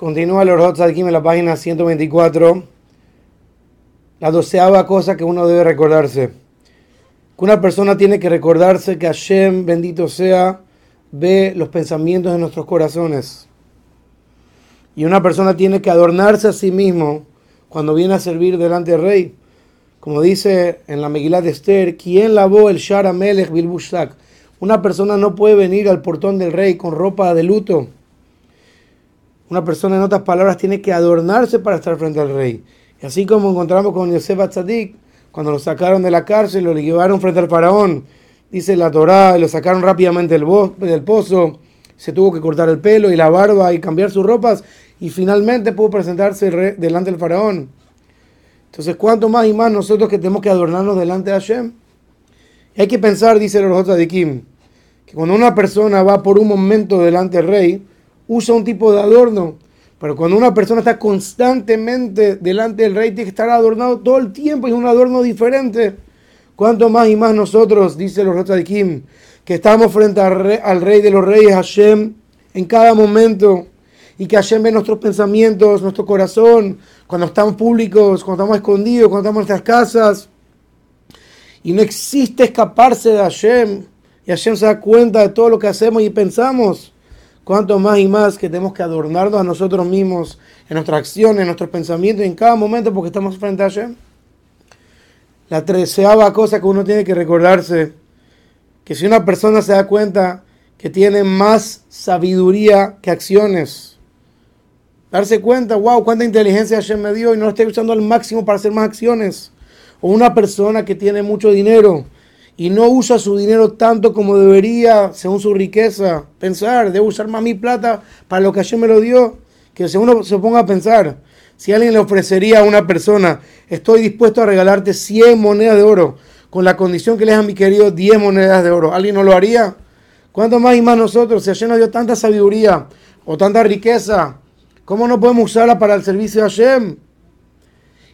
Continúa el Orot aquí en la página 124. La doceava cosa que uno debe recordarse. Que una persona tiene que recordarse que Hashem, bendito sea, ve los pensamientos de nuestros corazones. Y una persona tiene que adornarse a sí mismo cuando viene a servir delante del rey. Como dice en la Megillah de Esther, ¿quién lavó el Shara Melech Bilbushak? Una persona no puede venir al portón del rey con ropa de luto una persona, en otras palabras, tiene que adornarse para estar frente al rey. Y así como encontramos con Yosef Atzadik, cuando lo sacaron de la cárcel, lo llevaron frente al faraón, dice la Torá, lo sacaron rápidamente del, del pozo, se tuvo que cortar el pelo y la barba y cambiar sus ropas, y finalmente pudo presentarse delante del faraón. Entonces, ¿cuánto más y más nosotros que tenemos que adornarnos delante de Hashem? hay que pensar, dice el Kim, que cuando una persona va por un momento delante del rey, usa un tipo de adorno. Pero cuando una persona está constantemente delante del rey, tiene que estar adornado todo el tiempo y es un adorno diferente. Cuanto más y más nosotros, dice los de Kim, que estamos frente al rey, al rey, de los reyes, Hashem, en cada momento, y que Hashem ve nuestros pensamientos, nuestro corazón, cuando estamos públicos, cuando estamos escondidos, cuando estamos en nuestras casas. Y no existe escaparse de Hashem. Y Hashem se da cuenta de todo lo que hacemos y pensamos cuanto más y más que tenemos que adornarnos a nosotros mismos en nuestras acciones, en nuestros pensamientos, en cada momento porque estamos frente a Hashem. La treceava cosa que uno tiene que recordarse, que si una persona se da cuenta que tiene más sabiduría que acciones, darse cuenta, wow, cuánta inteligencia Hashem me dio y no lo estoy usando al máximo para hacer más acciones. O una persona que tiene mucho dinero, y no usa su dinero tanto como debería según su riqueza. Pensar, debo usar más mi plata para lo que ayer me lo dio. Que si uno se ponga a pensar, si alguien le ofrecería a una persona, estoy dispuesto a regalarte 100 monedas de oro, con la condición que le a mi querido 10 monedas de oro, ¿alguien no lo haría? ¿Cuánto más y más nosotros? Si ayer nos dio tanta sabiduría o tanta riqueza, ¿cómo no podemos usarla para el servicio de Hashem?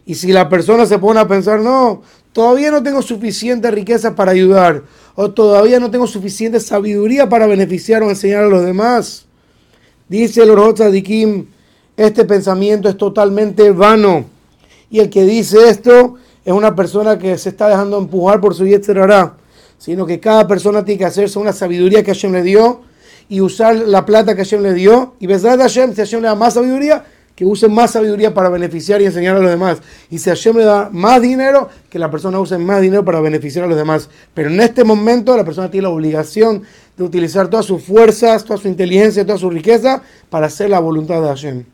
Y si la persona se pone a pensar, no, todavía no tengo suficiente riqueza para ayudar, o todavía no tengo suficiente sabiduría para beneficiar o enseñar a los demás. Dice el Kim, este pensamiento es totalmente vano. Y el que dice esto es una persona que se está dejando empujar por su yetzerará, sino que cada persona tiene que hacerse una sabiduría que Hashem le dio y usar la plata que Hashem le dio. Y besar a Hashem, si Hashem le da más sabiduría, que use más sabiduría para beneficiar y enseñar a los demás. Y si Hashem le da más dinero, que la persona use más dinero para beneficiar a los demás. Pero en este momento la persona tiene la obligación de utilizar todas sus fuerzas, toda su inteligencia, toda su riqueza para hacer la voluntad de Hashem.